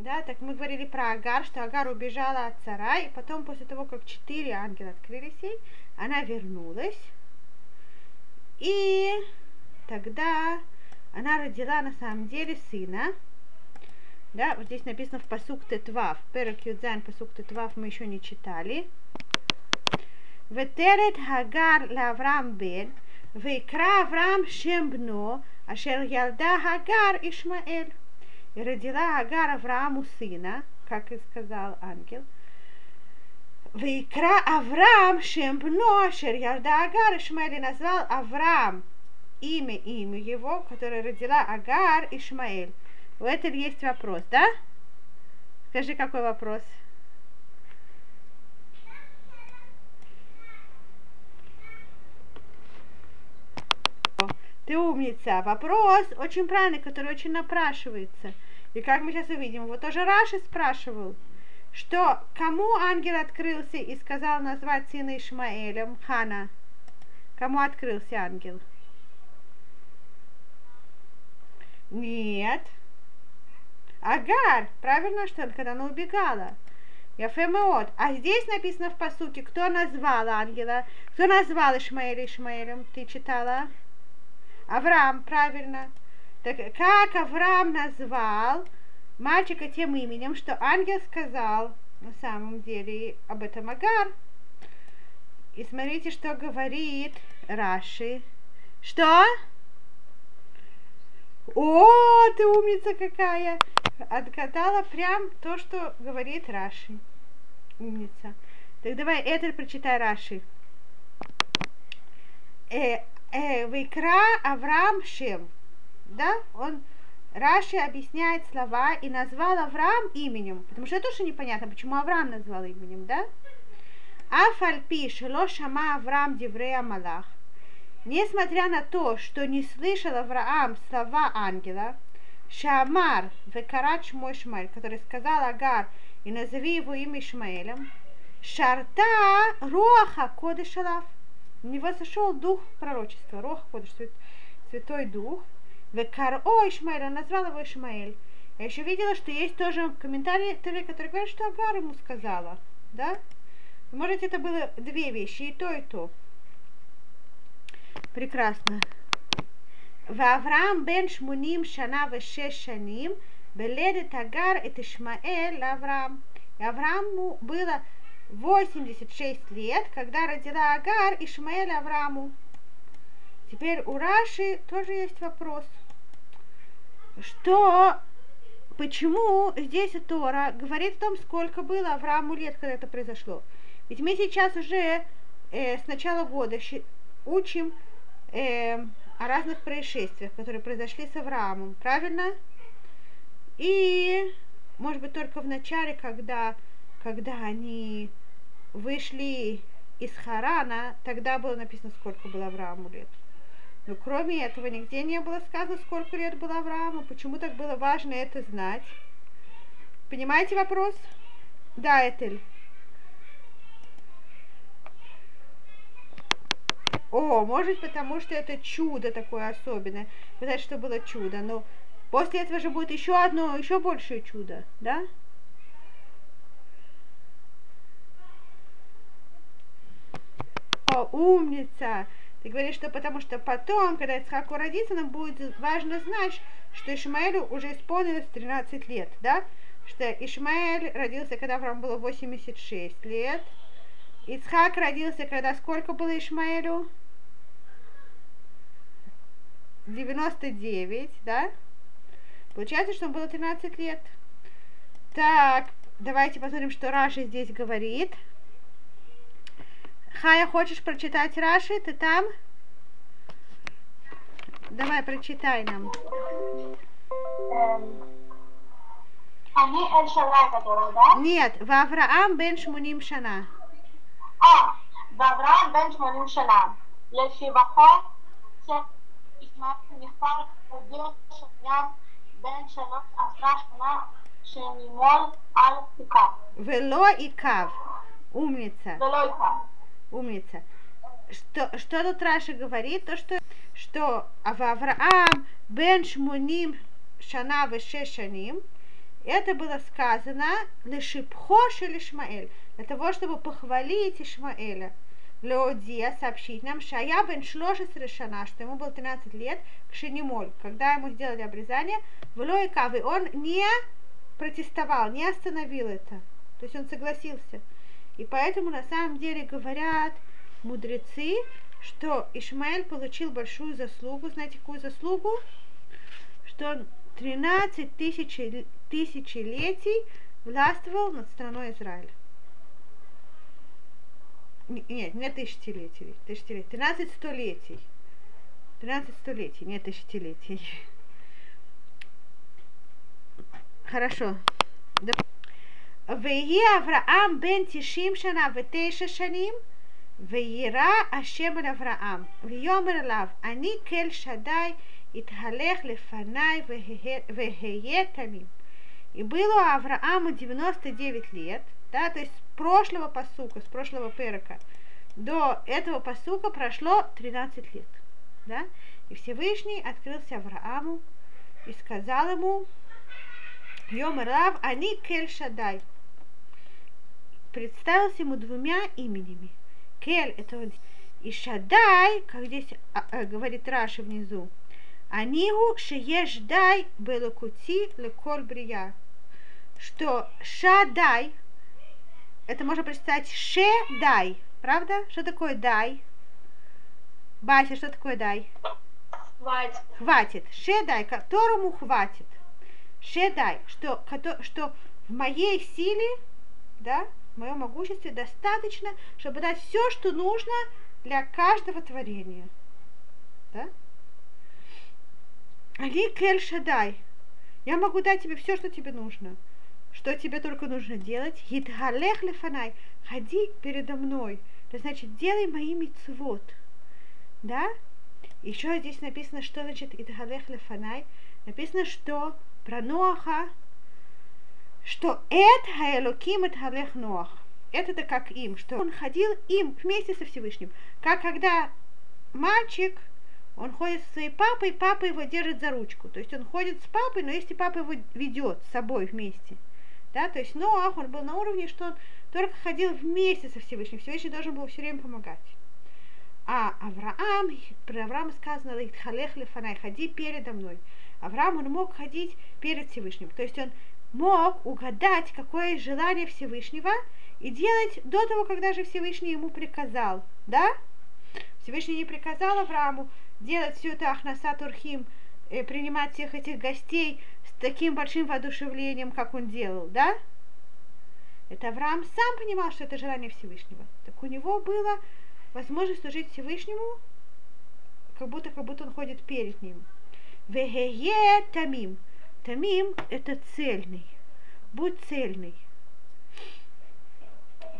Да, так мы говорили про Агар, что Агар убежала от цара, и потом после того, как четыре ангела открылись ей, она вернулась. И тогда она родила на самом деле сына. Да, вот здесь написано в посук Тетвав. Перек Юдзайн, посук Тетвав мы еще не читали. Ветерет Агар Лаврам Бен, Векра Аврам Шембно, Ашер Ялда Агар Ишмаэль. И родила Агар Аврааму сына, как и сказал ангел. Вейкра Авраам Шембно, Ашер Ялда Агар, Ишмаэль назвал Авраам имя имя его, которое родила Агар Ишмаэль. У этого есть вопрос, да? Скажи, какой вопрос? Ты умница. Вопрос очень правильный, который очень напрашивается. И как мы сейчас увидим, вот тоже Раши спрашивал, что кому ангел открылся и сказал назвать сына Ишмаэлем, Хана? Кому открылся ангел? Нет. Агар, правильно, что когда она убегала. Яфемеот. А здесь написано в посуке, кто назвал ангела, кто назвал Ишмаэля Ишмаэлем, ты читала? Авраам, правильно. Так как Авраам назвал мальчика тем именем, что ангел сказал на самом деле об этом Агар. И смотрите, что говорит Раши. Что? О, ты умница какая! Отгадала прям то, что говорит Раши. Умница. Так давай, это прочитай Раши. Э, э, Вайкра Авраам Шем. Да? Он Раши объясняет слова и назвал Авраам именем, потому что это тоже непонятно, почему Авраам назвал именем, да? Афальпи шело шама Авраам диврея Малах. Несмотря на то, что не слышал Авраам слова ангела, Шамар векарач мой Шмаэль, который сказал Агар, и назови его имя Ишмаэлем, Шарта Роха Кодышалав не восошел дух пророчества, Рох Кодыш, Святой Дух, Векар О Ишмаэль, он назвал его Ишмаэль. Я еще видела, что есть тоже комментарии, которые говорят, что Агар ему сказала, да? Может, это было две вещи, и то, и то. Прекрасно. в Авраам бен шмуним шана вешеш шаним, беледет Агар это Ишмаэль Авраам. И Аврааму было 86 лет, когда родила Агар Ишмаэль Аврааму. Теперь у Раши тоже есть вопрос – что почему здесь Тора говорит о том, сколько было Аврааму лет, когда это произошло. Ведь мы сейчас уже э, с начала года учим э, о разных происшествиях, которые произошли с Авраамом, правильно? И, может быть, только в начале, когда, когда они вышли из Харана, тогда было написано, сколько было Аврааму лет. Но кроме этого нигде не было сказано, сколько лет было Аврааму, почему так было важно это знать. Понимаете вопрос? Да, Этель. О, может потому что это чудо такое особенное. Знаете, что было чудо, но после этого же будет еще одно, еще большее чудо, да? Умница! Ты говоришь, что потому что потом, когда Ицхаку родится, нам будет важно знать, что Ишмаэлю уже исполнилось 13 лет, да? Что Ишмаэль родился, когда Авраам было 86 лет. Ицхак родился, когда сколько было Ишмаэлю? 99, да? Получается, что он было 13 лет. Так, давайте посмотрим, что Раша здесь говорит. Хая, хочешь прочитать Раши? Ты там? Давай, прочитай нам. אני אל שנה גדול, да? Нет, ואברהם בן 80 שנה. אה, ואברהם בן 80 שנה. לשבחו שישמעאל נכתב הודיע שהיה בן שלוש עשרה שנה שנימול על עיקר. ולא עיכב. Умница, ולא עיקר. умница. Что, что тут Раша говорит? То, что, что Авраам бен шмуним шана веше шаним, это было сказано лешипхош или Ишмаэль, для того, чтобы похвалить Ишмаэля. Леодия сообщить нам, Шая бен Шлошес решена, что ему было 13 лет, к Шинимоль, когда ему сделали обрезание, в Лоикавы он не протестовал, не остановил это. То есть он согласился. И поэтому на самом деле говорят мудрецы, что Ишмаэль получил большую заслугу. Знаете, какую заслугу? Что он 13 тысяч, тысячелетий властвовал над страной Израиля. Нет, не тысячелетий, тысячелетий, 13 столетий. 13 столетий, не тысячелетий. Хорошо. ויהי אברהם בן תשעים שנה ותשע שנים, וירא השם אל אברהם, ויאמר אליו, אני כל שדי התהלך לפניי והיה תמים. И было у Авраама 99 лет, да, то есть с прошлого посука, с прошлого перека, до этого посука прошло 13 лет, да, и Всевышний открылся Аврааму и сказал ему, Йомер Рав, они Кель Шадай. Представился ему двумя именами. Кель это он. И Шадай, как здесь а, а, говорит Раши внизу, Анигу шеешдай белокути леколь брия. Что Шадай, это можно прочитать Шедай, правда? Что такое дай? Бася, что такое дай? Хватит. Хватит. Шедай, которому хватит. Шедай, что, что в моей силе, да, в моем могуществе достаточно, чтобы дать все, что нужно для каждого творения. Да? Али Кель Шадай. Я могу дать тебе все, что тебе нужно. Что тебе только нужно делать? Хитгалех лефанай. Ходи передо мной. Это значит, делай мои мицвод. Да? Еще здесь написано, что значит Идгалех лефанай. Написано, что про Ноаха, что это Хаэлоким это Халех Ноах. Это-то как им, что он ходил им вместе со Всевышним. Как когда мальчик, он ходит со своей папой, папа его держит за ручку. То есть он ходит с папой, но если папа его ведет с собой вместе. Да, то есть Ноах, он был на уровне, что он только ходил вместе со Всевышним. Всевышний должен был все время помогать. А Авраам, про Авраама сказано, халех лефанай, ходи передо мной. Авраам, он мог ходить перед Всевышним. То есть он мог угадать, какое желание Всевышнего и делать до того, когда же Всевышний ему приказал. Да? Всевышний не приказал Аврааму делать все это Ахнаса Турхим, э, принимать всех этих гостей с таким большим воодушевлением, как он делал, да? Это Авраам сам понимал, что это желание Всевышнего. Так у него было возможность служить Всевышнему, как будто, как будто он ходит перед ним. Вегее тамим. Тамим – это цельный. Будь цельный.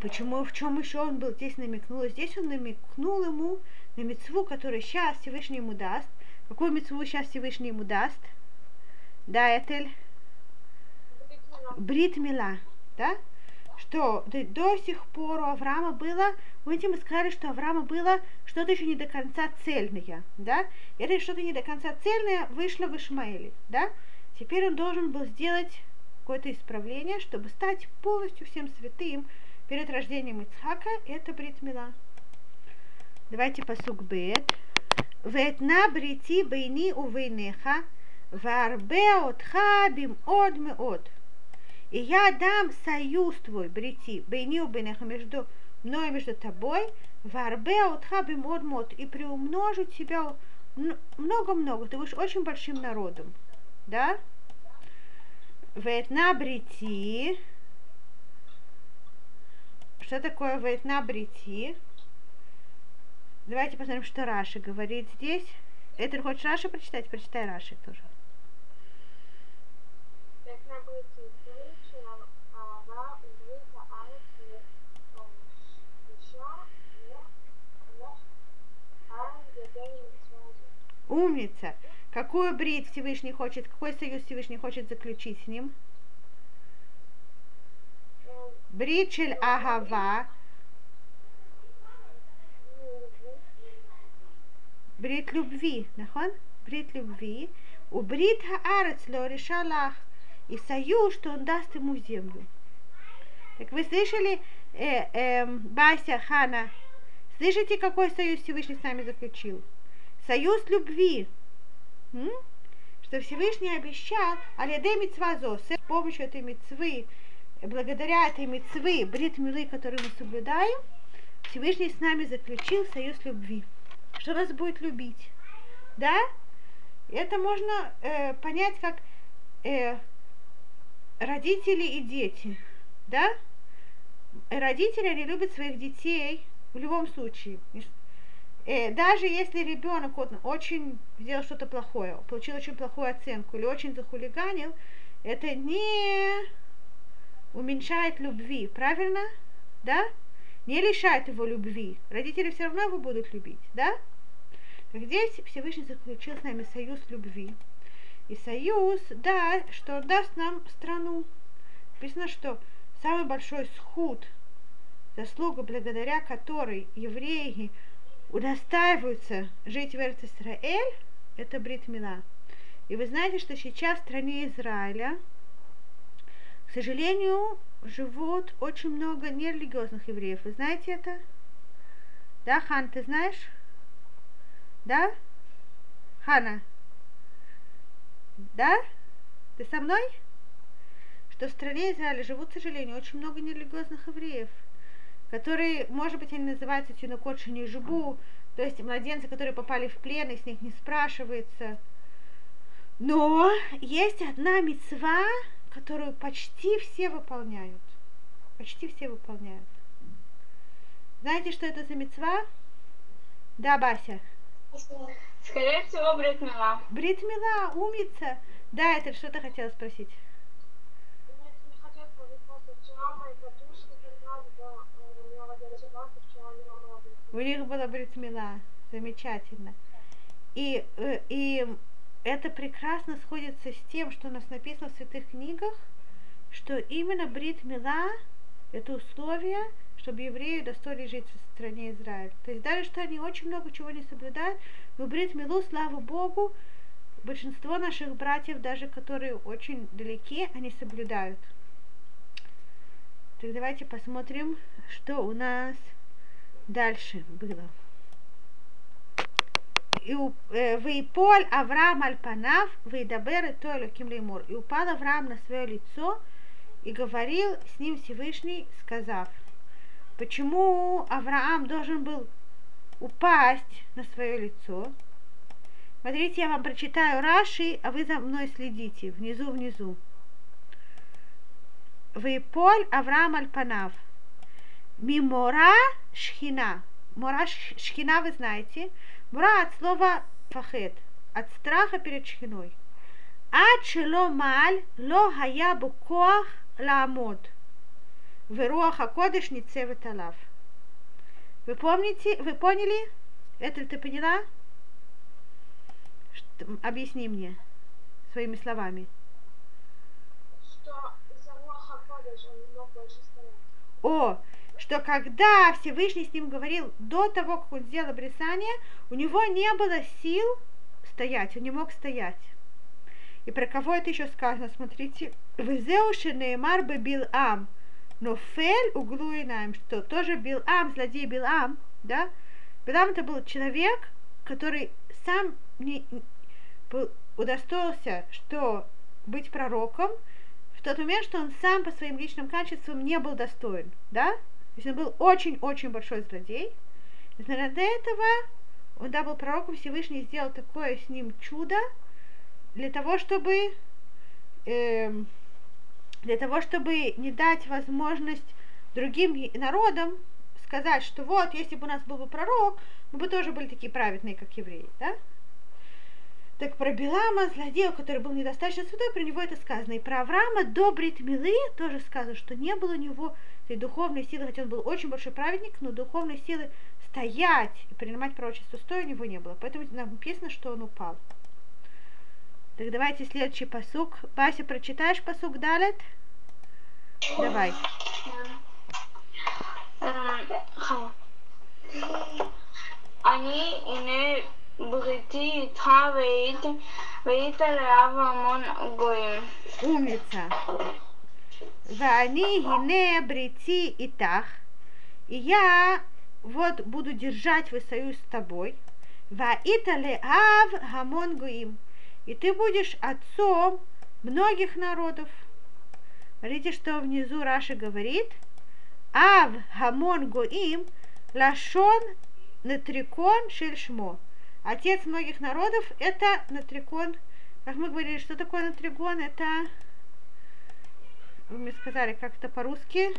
Почему, в чем еще он был здесь намекнул? Здесь он намекнул ему на мецву, которую сейчас Всевышний ему даст. Какую мецву сейчас Всевышний ему даст? Да, Этель? Брит. Да? Что до, сих пор у Авраама было Помните, мы сказали, что Авраама было что-то еще не до конца цельное, да? Это что-то не до конца цельное вышло в Ишмаэле, да? Теперь он должен был сделать какое-то исправление, чтобы стать полностью всем святым перед рождением Ицхака. Это Бритмила. Давайте посук Бет. Ветна брити бейни увейнеха, варбе отха бим од меод. И я дам союз твой, брити, бейни увейнеха, между мною между тобой, варбе утха бимод мод, и приумножу тебя много-много, ты будешь очень большим народом, да? Ветна брити. Что такое ветна брити? Давайте посмотрим, что Раши говорит здесь. Это хочешь Раши прочитать? Прочитай Раши тоже. Умница. Какую брит Всевышний хочет, какой союз Всевышний хочет заключить с ним? Бричель Агава. Брит любви, нахон? Брит любви. У брит хаарец ло решалах. и союз, что он даст ему землю. Так вы слышали, э, э, Бася, Хана, слышите, какой союз Всевышний с нами заключил? Союз любви. Что Всевышний обещал, алиде митцва с помощью этой митцвы, благодаря этой митцвы, брит милы, которую мы соблюдаем, Всевышний с нами заключил союз любви. Что нас будет любить. Да? Это можно э, понять как э, родители и дети. Да? Родители, они любят своих детей в любом случае. Э, даже если ребенок вот, очень сделал что-то плохое, получил очень плохую оценку или очень захулиганил, это не уменьшает любви, правильно? Да? Не лишает его любви. Родители все равно его будут любить, да? Так здесь Всевышний заключил с нами союз любви. И союз, да, что даст нам страну. Написано, что самый большой сход, заслуга, благодаря которой евреи удостаиваются жить в Израиль, это Брит Мила. И вы знаете, что сейчас в стране Израиля, к сожалению, живут очень много нерелигиозных евреев. Вы знаете это? Да, Хан, ты знаешь? Да? Хана? Да? Ты со мной? Что в стране Израиля живут, к сожалению, очень много нерелигиозных евреев, которые, может быть, они называются тюнокот жибу, то есть младенцы, которые попали в плен, и с них не спрашивается. Но есть одна мецва, которую почти все выполняют. Почти все выполняют. Знаете, что это за мецва? Да, Бася. Скорее всего, Бритмила. Бритмила, умница. Да, это что ты хотела спросить? У них была бритмила. Замечательно. И, э, и это прекрасно сходится с тем, что у нас написано в святых книгах, что именно брит мила это условие, чтобы евреи достойно жить в стране Израиль. То есть даже что они очень много чего не соблюдают, но брит милу, слава Богу, большинство наших братьев, даже которые очень далеки, они соблюдают. Так давайте посмотрим, что у нас дальше было. Вейполь Авраам Альпанав, Вейдабер то Элоким Леймур. И упал Авраам на свое лицо и говорил с ним Всевышний, сказав, почему Авраам должен был упасть на свое лицо. Смотрите, я вам прочитаю Раши, а вы за мной следите, внизу-внизу. Вейполь Авраам Альпанав. Мимора Шхина. Мора Шхина, вы знаете, Мура от слова фахет, от страха перед шхиной. עד שלא מעל לא היה בו כוח לעמוד, ורוח הקודש ניצבת עליו. Вы помните, вы поняли? Это ты поняла? Что, объясни мне своими словами. Что из-за Руаха Кодыш он не мог больше стоять. О, что когда Всевышний с ним говорил до того, как он сделал обрезание, у него не было сил стоять, он не мог стоять. И про кого это еще сказано? Смотрите, Везеуши Неймар бы бил ам, но фель углу и нам, что тоже бил ам, злодей бил ам, да? Билам это был человек, который сам не, был, удостоился, что быть пророком, в тот момент, что он сам по своим личным качествам не был достоин, да? То есть он был очень-очень большой злодей. Несмотря на этого, он да, был пророком Всевышний сделал такое с ним чудо для того, чтобы э, для того, чтобы не дать возможность другим народам сказать, что вот, если бы у нас был бы пророк, мы бы тоже были такие праведные, как евреи, да? Так про Белама, злодея, который был недостаточно святой, про него это сказано. И про Авраама, добрый Тмилы, тоже сказано, что не было у него этой духовной силы, хотя он был очень большой праведник, но духовной силы стоять и принимать пророчество стоя у него не было. Поэтому написано, что он упал. Так давайте следующий посук. Вася прочитаешь посук Далет? Давай. Эм, Они не брити, тха, вейт вейтер, авамон, гоим. Умница. Вани, гине, брити и тах. И я вот буду держать в союз с тобой. Ваитале ав гамон гуим. И ты будешь отцом многих народов. Смотрите, что внизу Раши говорит. אב המון גוים לשון נוטריקון של שמו. Отец многих народов это נוטריקון. Как мы говорили, что такое נוטריקון? Это вы мне сказали, как это по-русски.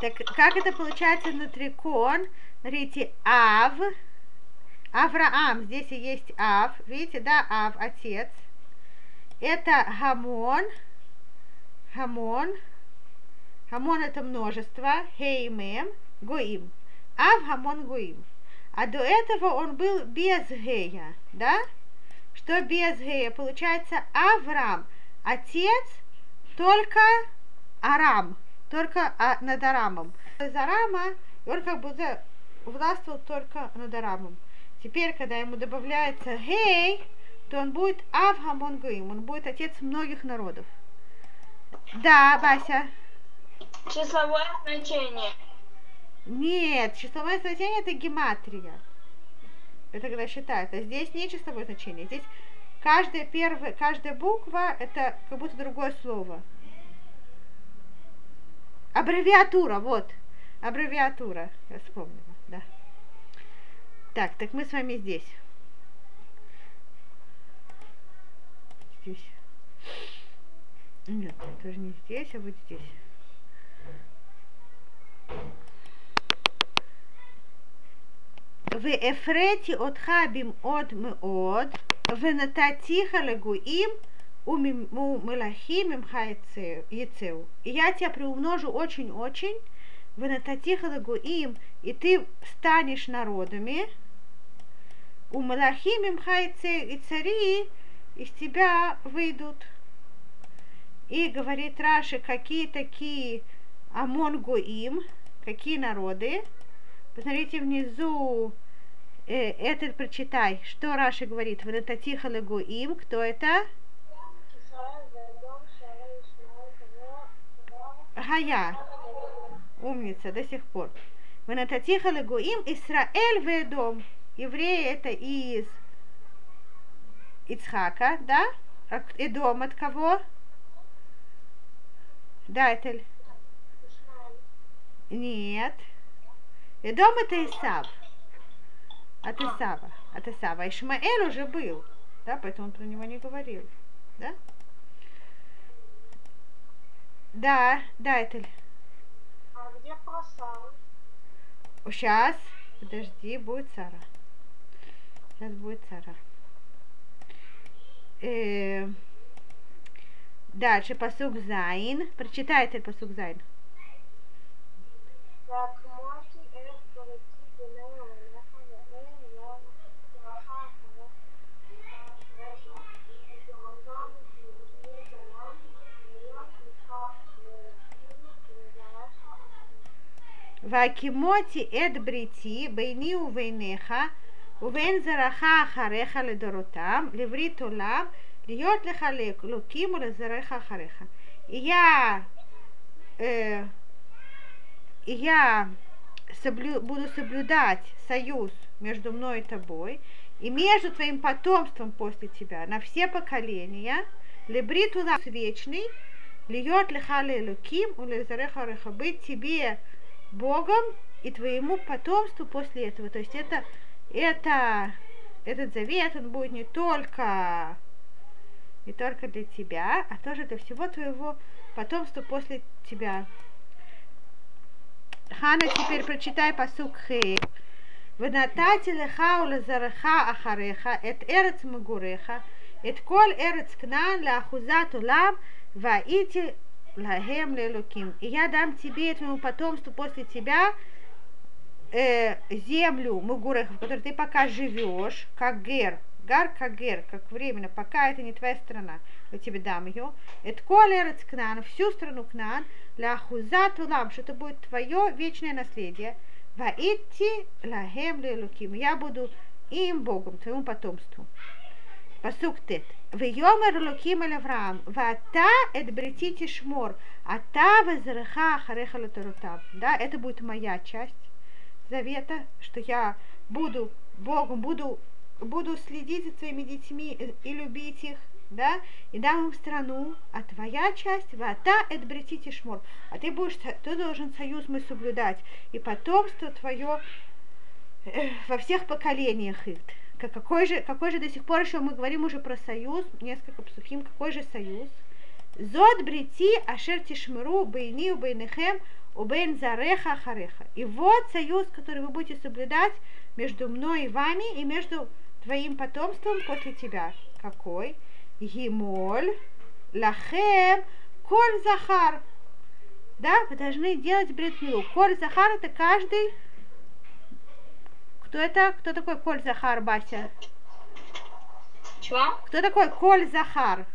Так, как это получается נוטריקון? Смотрите, אב, Авраам, здесь и есть אב, видите, да, אב, отец. Это Гамон, Гамон, Гамон это множество, הא מם, גוים. אב, המון, גוים. А до этого он был без Гея, да? Что без Гея? Получается Авраам, отец только Арам, только а, над Арамом. Из Арама он как будто властвовал только над Арамом. Теперь, когда ему добавляется Гей, то он будет Авгамон Гуим, он будет отец многих народов. Да, Бася. Числовое значение. Нет, числовое значение это гематрия. Это когда считают. А здесь не числовое значение. Здесь каждая первая, каждая буква это как будто другое слово. Аббревиатура, вот. Аббревиатура. Я вспомнила, да. Так, так мы с вами здесь. Здесь. Нет, тоже не здесь, а вот здесь. Веэфрети от хабим от мы от, венататиха нататиха умилахим им у мул мелахим яцеу. И я тебя приумножу очень-очень, венататиха легуим, и ты станешь народами, умилахим им яцеу, и цари из тебя выйдут. И говорит Раши, какие такие амонгуим, какие народы. Посмотрите внизу э, это прочитай, что Раши говорит. Венататиха лагуим, кто это? Гая. Умница до сих пор. Ванататиха легуим Исраэль ведом. Евреи это из Ицхака, да? А Эдом от кого? Да, это... Нет. Эдом это Исав. А от Исава. А. От а Исава. Ишмаэль уже был, да, поэтому он про него не говорил, да? Да, да, это... А где про Сару? Сейчас, подожди, будет Сара. Сейчас будет Сара. Э, дальше פסוק ז׳. Прочитай этот פסוק ז׳. Как можно והקימותי את בריתי ביני וביניך ובין זרעך אחריך לדורותם, לברית עולם, להיות לך לאלוקים ולזרעך אחריך. И я, э, и я соблю, буду соблюдать союз между мной и тобой, и между твоим потомством после тебя на все поколения, лебрит улам вечный, льет леха лелуким, улезареха реха, быть тебе Богом и твоему потомству после этого. То есть это, это, этот завет, он будет не только, не только для тебя, а тоже для всего твоего потомства после тебя. Хана, теперь прочитай посук Хей. ונתתי לך ולזרעך אחריך את ארץ מגוריך, את כל ארץ כנען לאחוזת עולם, והייתי лахем лелуким. И я дам тебе и твоему потомству после тебя э, землю Мугурехов, в которой ты пока живешь, как гер, гар как гер, как временно, пока это не твоя страна, я тебе дам ее. Это колерец Кнан, всю страну Кнан, ляхузат улам, что это будет твое вечное наследие. Ваити лахем лелуким. Я буду им Богом, твоему потомству. Тет. Вейомер луким эль Авраам, вата эт бретити шмор, а та везреха хареха латарутав. Да, это будет моя часть завета, что я буду Богом, буду, буду следить за твоими детьми и любить их, да, и дам им страну, а твоя часть, вата эт бретити шмор, а ты будешь, ты должен союз мы соблюдать, и потомство твое э, во всех поколениях их. Какой же, какой же до сих пор еще мы говорим уже про союз, несколько псухим, какой же союз? Зод брити ашер тишмеру бейни у бейнехем у бейн зареха хареха. И вот союз, который вы будете соблюдать между мной и вами, и между твоим потомством после тебя. Какой? Гимоль, лахем, коль захар. Да, вы должны делать бретмилу. Коль захар это каждый кто это? Кто такой Коль Захар, Бася? Чего? Кто такой Коль Захар?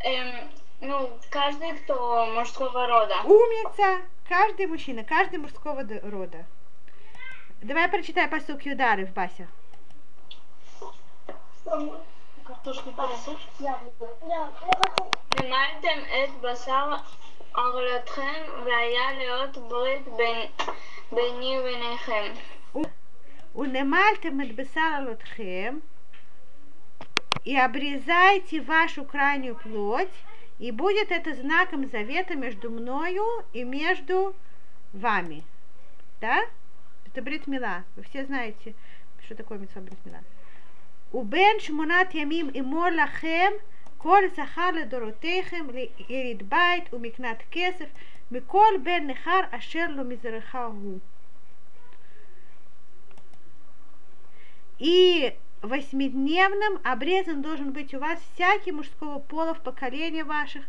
Эм, ну, каждый, кто мужского рода. Умница! Каждый мужчина, каждый мужского д- рода. Давай прочитай посук Юдары в Бася. картошку порезать. למדתם את בשר ערלתכם והיה להיות ברית בין, ביני וביניכם. Унемальтем лотхем и обрезайте вашу крайнюю плоть, и будет это знаком завета между мною и между вами. Да? Это бритмила. Вы все знаете, что такое митцва бритмила. Убен шмунат ямим и лахем כל זכר לדורותיכם ליריד בית ומקנת כסף מכל בן נכר אשר לו מזרחה הוא. И восьмидневным обрезан должен быть у вас всякий мужского пола в поколении ваших,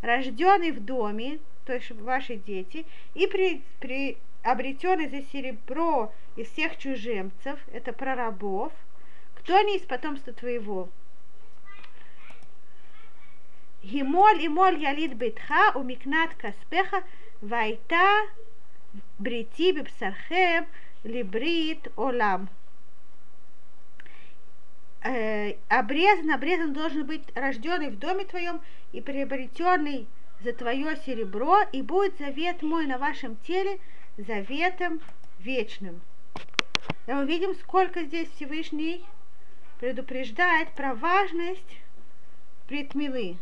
рожденный в доме, то есть ваши дети, и при, при обретенный за серебро из всех чужемцев, это про рабов, кто не из потомства твоего. Гимоль и моль ялит битха у микнат каспеха вайта брити бипсархем либрит олам э, обрезан, обрезан должен быть рожденный в доме твоем и приобретенный за твое серебро, и будет завет мой на вашем теле заветом вечным. И мы видим, сколько здесь Всевышний предупреждает про важность предмилы.